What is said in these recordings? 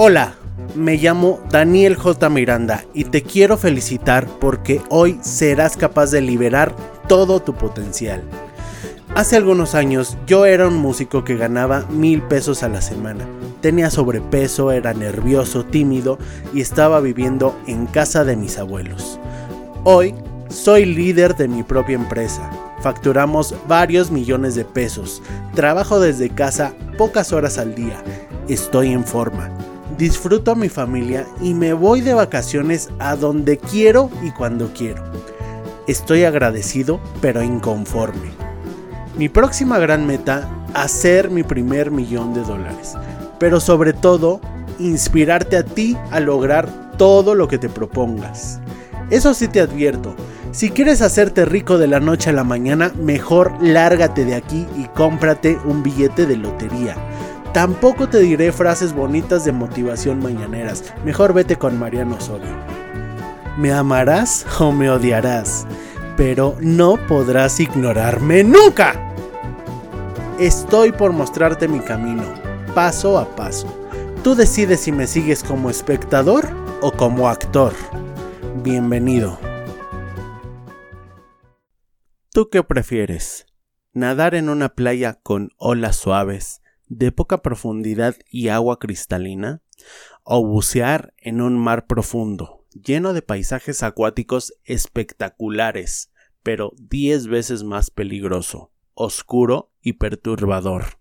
Hola, me llamo Daniel J. Miranda y te quiero felicitar porque hoy serás capaz de liberar todo tu potencial. Hace algunos años yo era un músico que ganaba mil pesos a la semana. Tenía sobrepeso, era nervioso, tímido y estaba viviendo en casa de mis abuelos. Hoy soy líder de mi propia empresa. Facturamos varios millones de pesos. Trabajo desde casa pocas horas al día. Estoy en forma disfruto a mi familia y me voy de vacaciones a donde quiero y cuando quiero. Estoy agradecido pero inconforme. Mi próxima gran meta, hacer mi primer millón de dólares. Pero sobre todo, inspirarte a ti a lograr todo lo que te propongas. Eso sí te advierto, si quieres hacerte rico de la noche a la mañana, mejor lárgate de aquí y cómprate un billete de lotería Tampoco te diré frases bonitas de motivación mañaneras. Mejor vete con Mariano Osorio. Me amarás o me odiarás, pero no podrás ignorarme nunca. Estoy por mostrarte mi camino, paso a paso. Tú decides si me sigues como espectador o como actor. Bienvenido. ¿Tú qué prefieres? ¿Nadar en una playa con olas suaves? De poca profundidad y agua cristalina, o bucear en un mar profundo, lleno de paisajes acuáticos espectaculares, pero diez veces más peligroso, oscuro y perturbador.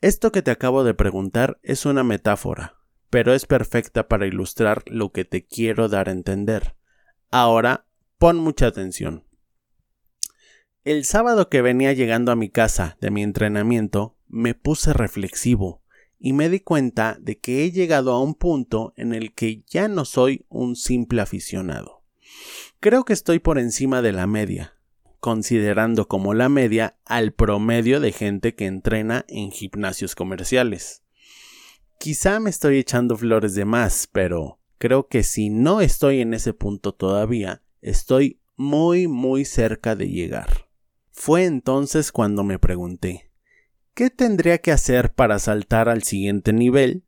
Esto que te acabo de preguntar es una metáfora, pero es perfecta para ilustrar lo que te quiero dar a entender. Ahora, pon mucha atención. El sábado que venía llegando a mi casa de mi entrenamiento, me puse reflexivo y me di cuenta de que he llegado a un punto en el que ya no soy un simple aficionado. Creo que estoy por encima de la media, considerando como la media al promedio de gente que entrena en gimnasios comerciales. Quizá me estoy echando flores de más, pero creo que si no estoy en ese punto todavía, estoy muy muy cerca de llegar. Fue entonces cuando me pregunté, ¿Qué tendría que hacer para saltar al siguiente nivel?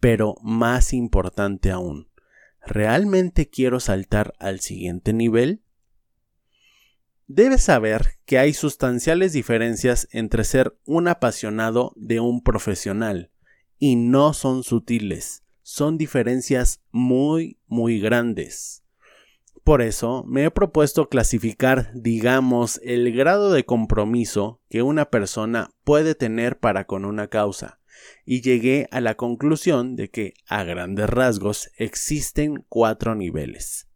Pero más importante aún, ¿realmente quiero saltar al siguiente nivel? Debes saber que hay sustanciales diferencias entre ser un apasionado de un profesional, y no son sutiles, son diferencias muy, muy grandes. Por eso me he propuesto clasificar, digamos, el grado de compromiso que una persona puede tener para con una causa, y llegué a la conclusión de que, a grandes rasgos, existen cuatro niveles.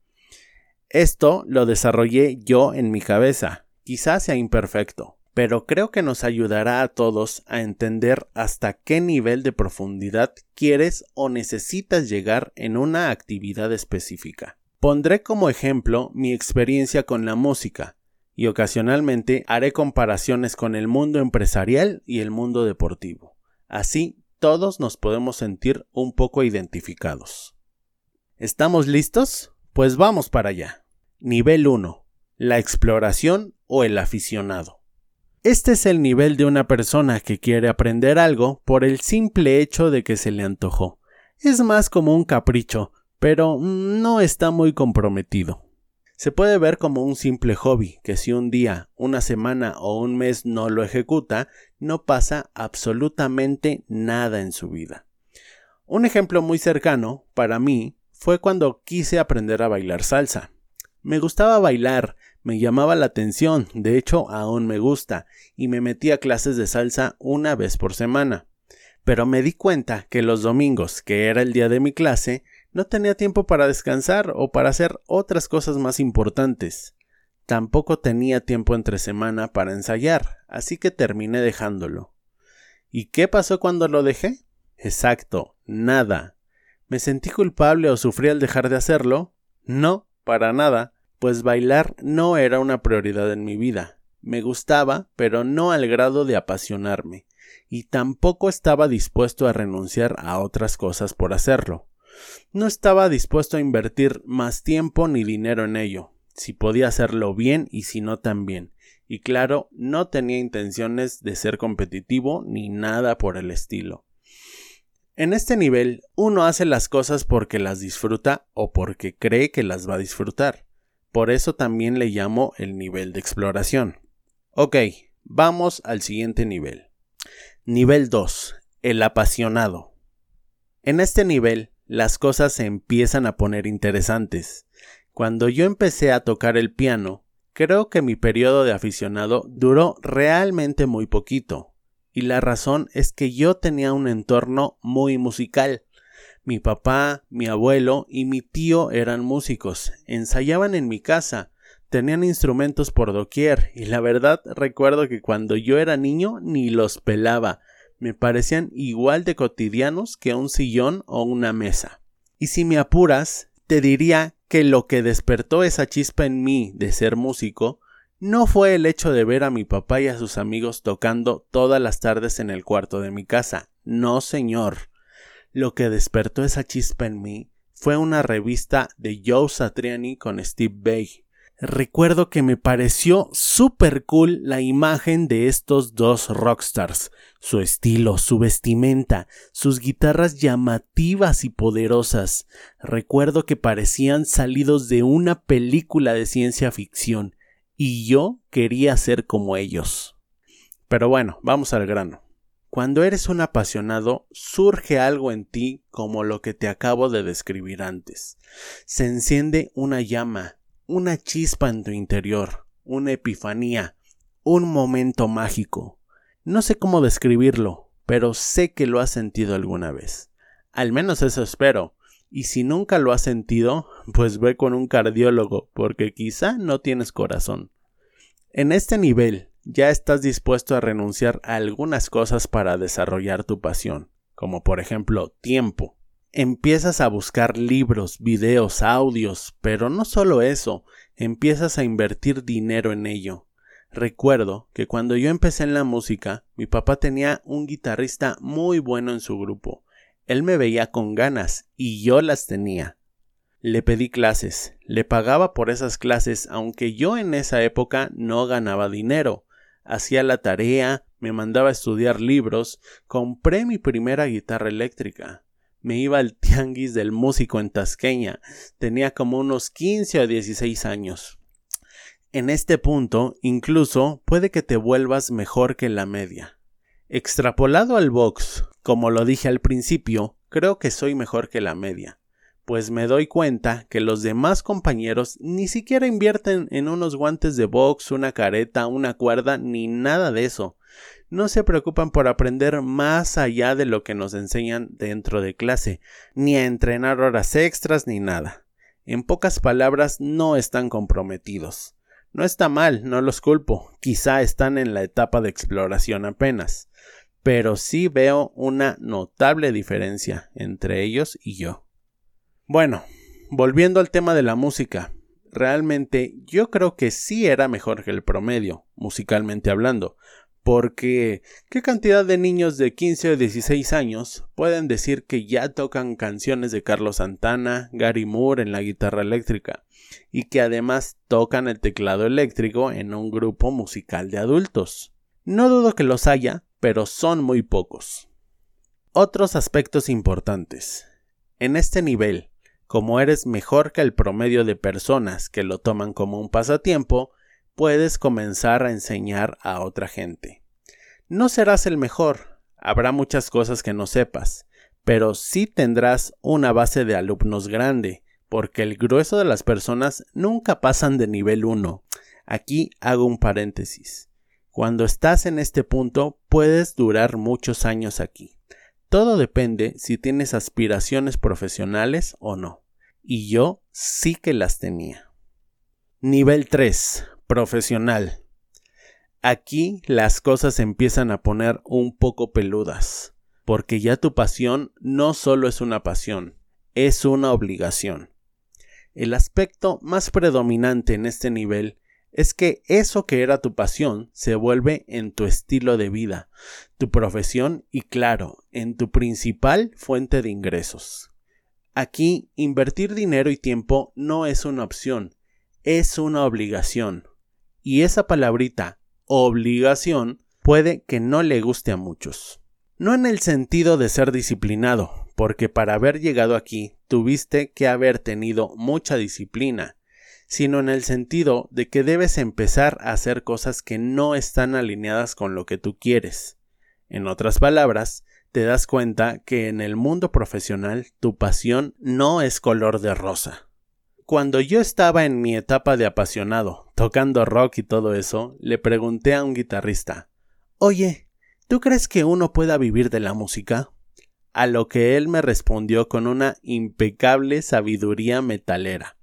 Esto lo desarrollé yo en mi cabeza, quizás sea imperfecto, pero creo que nos ayudará a todos a entender hasta qué nivel de profundidad quieres o necesitas llegar en una actividad específica. Pondré como ejemplo mi experiencia con la música, y ocasionalmente haré comparaciones con el mundo empresarial y el mundo deportivo. Así todos nos podemos sentir un poco identificados. ¿Estamos listos? Pues vamos para allá. Nivel 1. La exploración o el aficionado. Este es el nivel de una persona que quiere aprender algo por el simple hecho de que se le antojó. Es más como un capricho, pero no está muy comprometido. Se puede ver como un simple hobby, que si un día, una semana o un mes no lo ejecuta, no pasa absolutamente nada en su vida. Un ejemplo muy cercano, para mí, fue cuando quise aprender a bailar salsa. Me gustaba bailar, me llamaba la atención, de hecho aún me gusta, y me metí a clases de salsa una vez por semana. Pero me di cuenta que los domingos, que era el día de mi clase, no tenía tiempo para descansar o para hacer otras cosas más importantes. Tampoco tenía tiempo entre semana para ensayar, así que terminé dejándolo. ¿Y qué pasó cuando lo dejé? Exacto, nada. ¿Me sentí culpable o sufrí al dejar de hacerlo? No, para nada, pues bailar no era una prioridad en mi vida. Me gustaba, pero no al grado de apasionarme, y tampoco estaba dispuesto a renunciar a otras cosas por hacerlo. No estaba dispuesto a invertir más tiempo ni dinero en ello, si podía hacerlo bien y si no también. Y claro, no tenía intenciones de ser competitivo ni nada por el estilo. En este nivel, uno hace las cosas porque las disfruta o porque cree que las va a disfrutar. Por eso también le llamo el nivel de exploración. Ok, vamos al siguiente nivel. Nivel 2. El apasionado. En este nivel, las cosas se empiezan a poner interesantes. Cuando yo empecé a tocar el piano, creo que mi periodo de aficionado duró realmente muy poquito. Y la razón es que yo tenía un entorno muy musical. Mi papá, mi abuelo y mi tío eran músicos, ensayaban en mi casa, tenían instrumentos por doquier, y la verdad recuerdo que cuando yo era niño ni los pelaba, me parecían igual de cotidianos que un sillón o una mesa. Y si me apuras, te diría que lo que despertó esa chispa en mí de ser músico no fue el hecho de ver a mi papá y a sus amigos tocando todas las tardes en el cuarto de mi casa. No, señor. Lo que despertó esa chispa en mí fue una revista de Joe Satriani con Steve Bay. Recuerdo que me pareció súper cool la imagen de estos dos rockstars, su estilo, su vestimenta, sus guitarras llamativas y poderosas. Recuerdo que parecían salidos de una película de ciencia ficción, y yo quería ser como ellos. Pero bueno, vamos al grano. Cuando eres un apasionado, surge algo en ti como lo que te acabo de describir antes. Se enciende una llama, una chispa en tu interior, una epifanía, un momento mágico. No sé cómo describirlo, pero sé que lo has sentido alguna vez. Al menos eso espero. Y si nunca lo has sentido, pues ve con un cardiólogo, porque quizá no tienes corazón. En este nivel, ya estás dispuesto a renunciar a algunas cosas para desarrollar tu pasión, como por ejemplo tiempo. Empiezas a buscar libros, videos, audios, pero no solo eso, empiezas a invertir dinero en ello. Recuerdo que cuando yo empecé en la música, mi papá tenía un guitarrista muy bueno en su grupo. Él me veía con ganas y yo las tenía. Le pedí clases, le pagaba por esas clases, aunque yo en esa época no ganaba dinero hacía la tarea, me mandaba a estudiar libros, compré mi primera guitarra eléctrica. Me iba al tianguis del músico en Tasqueña. Tenía como unos 15 o 16 años. En este punto, incluso puede que te vuelvas mejor que la media. Extrapolado al box, como lo dije al principio, creo que soy mejor que la media pues me doy cuenta que los demás compañeros ni siquiera invierten en unos guantes de box, una careta, una cuerda, ni nada de eso. No se preocupan por aprender más allá de lo que nos enseñan dentro de clase, ni a entrenar horas extras ni nada. En pocas palabras, no están comprometidos. No está mal, no los culpo, quizá están en la etapa de exploración apenas, pero sí veo una notable diferencia entre ellos y yo. Bueno, volviendo al tema de la música, realmente yo creo que sí era mejor que el promedio, musicalmente hablando, porque ¿qué cantidad de niños de 15 o 16 años pueden decir que ya tocan canciones de Carlos Santana, Gary Moore en la guitarra eléctrica, y que además tocan el teclado eléctrico en un grupo musical de adultos? No dudo que los haya, pero son muy pocos. Otros aspectos importantes. En este nivel, como eres mejor que el promedio de personas que lo toman como un pasatiempo, puedes comenzar a enseñar a otra gente. No serás el mejor, habrá muchas cosas que no sepas, pero sí tendrás una base de alumnos grande, porque el grueso de las personas nunca pasan de nivel 1. Aquí hago un paréntesis. Cuando estás en este punto puedes durar muchos años aquí. Todo depende si tienes aspiraciones profesionales o no. Y yo sí que las tenía. Nivel 3. Profesional. Aquí las cosas empiezan a poner un poco peludas, porque ya tu pasión no solo es una pasión, es una obligación. El aspecto más predominante en este nivel es que eso que era tu pasión se vuelve en tu estilo de vida, tu profesión y claro, en tu principal fuente de ingresos. Aquí invertir dinero y tiempo no es una opción, es una obligación. Y esa palabrita, obligación, puede que no le guste a muchos. No en el sentido de ser disciplinado, porque para haber llegado aquí tuviste que haber tenido mucha disciplina, sino en el sentido de que debes empezar a hacer cosas que no están alineadas con lo que tú quieres. En otras palabras, te das cuenta que en el mundo profesional tu pasión no es color de rosa. Cuando yo estaba en mi etapa de apasionado, tocando rock y todo eso, le pregunté a un guitarrista Oye, ¿tú crees que uno pueda vivir de la música? A lo que él me respondió con una impecable sabiduría metalera.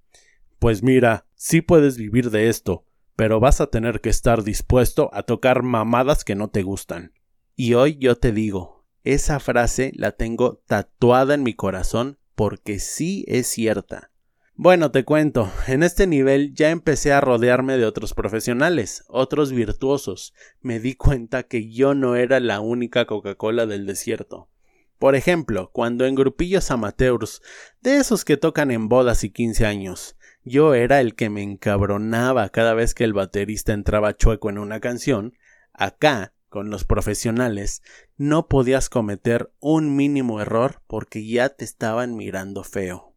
Pues mira, sí puedes vivir de esto, pero vas a tener que estar dispuesto a tocar mamadas que no te gustan. Y hoy yo te digo, esa frase la tengo tatuada en mi corazón porque sí es cierta. Bueno, te cuento, en este nivel ya empecé a rodearme de otros profesionales, otros virtuosos. Me di cuenta que yo no era la única Coca-Cola del desierto. Por ejemplo, cuando en grupillos amateurs, de esos que tocan en bodas y quince años, yo era el que me encabronaba cada vez que el baterista entraba chueco en una canción, acá, con los profesionales, no podías cometer un mínimo error porque ya te estaban mirando feo.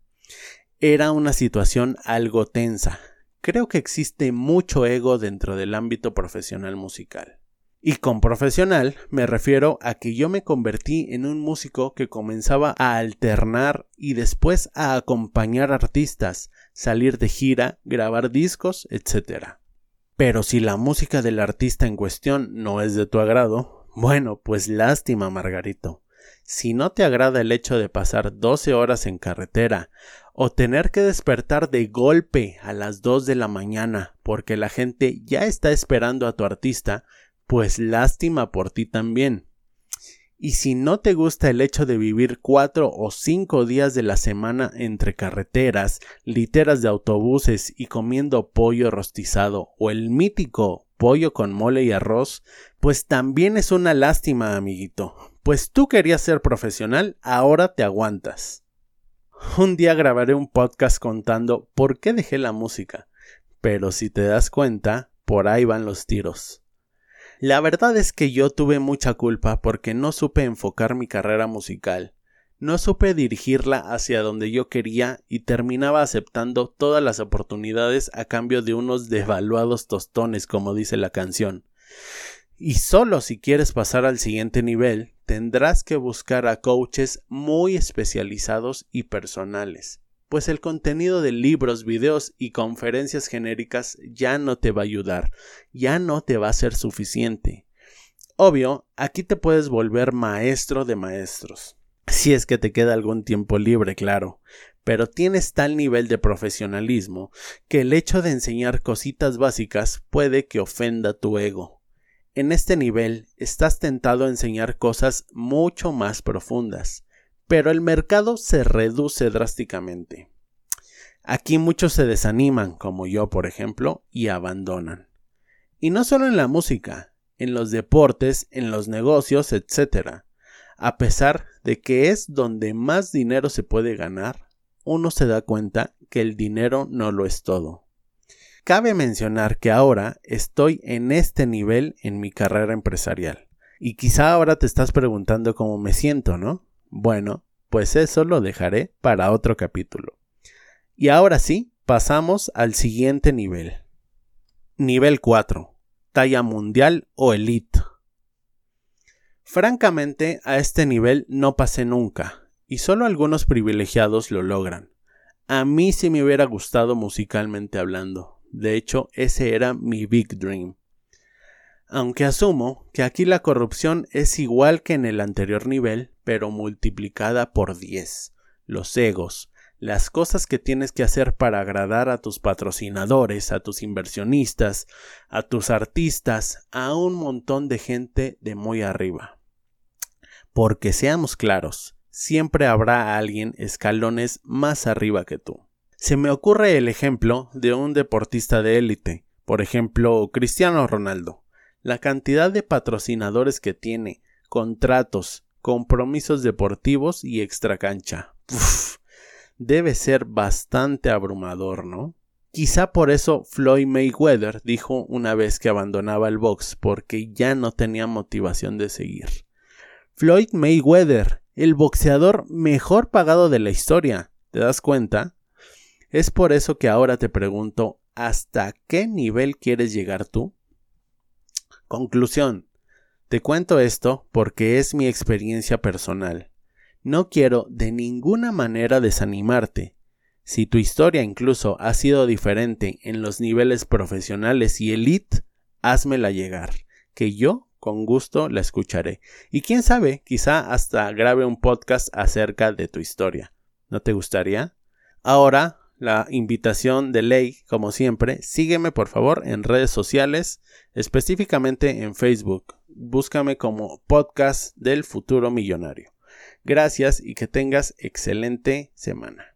Era una situación algo tensa. Creo que existe mucho ego dentro del ámbito profesional musical. Y con profesional me refiero a que yo me convertí en un músico que comenzaba a alternar y después a acompañar artistas, salir de gira, grabar discos, etc. Pero si la música del artista en cuestión no es de tu agrado, bueno, pues lástima, Margarito. Si no te agrada el hecho de pasar 12 horas en carretera o tener que despertar de golpe a las 2 de la mañana porque la gente ya está esperando a tu artista, pues lástima por ti también. Y si no te gusta el hecho de vivir cuatro o cinco días de la semana entre carreteras, literas de autobuses y comiendo pollo rostizado o el mítico pollo con mole y arroz, pues también es una lástima, amiguito. Pues tú querías ser profesional, ahora te aguantas. Un día grabaré un podcast contando por qué dejé la música, pero si te das cuenta, por ahí van los tiros. La verdad es que yo tuve mucha culpa porque no supe enfocar mi carrera musical, no supe dirigirla hacia donde yo quería y terminaba aceptando todas las oportunidades a cambio de unos devaluados tostones, como dice la canción. Y solo si quieres pasar al siguiente nivel, tendrás que buscar a coaches muy especializados y personales pues el contenido de libros, videos y conferencias genéricas ya no te va a ayudar, ya no te va a ser suficiente. Obvio, aquí te puedes volver maestro de maestros. Si es que te queda algún tiempo libre, claro, pero tienes tal nivel de profesionalismo que el hecho de enseñar cositas básicas puede que ofenda tu ego. En este nivel estás tentado a enseñar cosas mucho más profundas pero el mercado se reduce drásticamente. Aquí muchos se desaniman, como yo por ejemplo, y abandonan. Y no solo en la música, en los deportes, en los negocios, etc. A pesar de que es donde más dinero se puede ganar, uno se da cuenta que el dinero no lo es todo. Cabe mencionar que ahora estoy en este nivel en mi carrera empresarial. Y quizá ahora te estás preguntando cómo me siento, ¿no? Bueno, pues eso lo dejaré para otro capítulo. Y ahora sí, pasamos al siguiente nivel. Nivel 4. Talla mundial o elite. Francamente, a este nivel no pasé nunca, y solo algunos privilegiados lo logran. A mí sí me hubiera gustado musicalmente hablando. De hecho, ese era mi big dream aunque asumo que aquí la corrupción es igual que en el anterior nivel, pero multiplicada por 10. Los egos, las cosas que tienes que hacer para agradar a tus patrocinadores, a tus inversionistas, a tus artistas, a un montón de gente de muy arriba. Porque seamos claros, siempre habrá alguien escalones más arriba que tú. Se me ocurre el ejemplo de un deportista de élite, por ejemplo Cristiano Ronaldo la cantidad de patrocinadores que tiene, contratos, compromisos deportivos y extracancha. debe ser bastante abrumador, ¿no? Quizá por eso Floyd Mayweather dijo una vez que abandonaba el box porque ya no tenía motivación de seguir. Floyd Mayweather, el boxeador mejor pagado de la historia. ¿Te das cuenta? Es por eso que ahora te pregunto, ¿hasta qué nivel quieres llegar tú? Conclusión. Te cuento esto porque es mi experiencia personal. No quiero de ninguna manera desanimarte. Si tu historia incluso ha sido diferente en los niveles profesionales y elite, házmela llegar, que yo con gusto la escucharé. Y quién sabe, quizá hasta grabe un podcast acerca de tu historia. ¿No te gustaría? Ahora, la invitación de ley, como siempre, sígueme por favor en redes sociales, específicamente en Facebook. Búscame como podcast del futuro millonario. Gracias y que tengas excelente semana.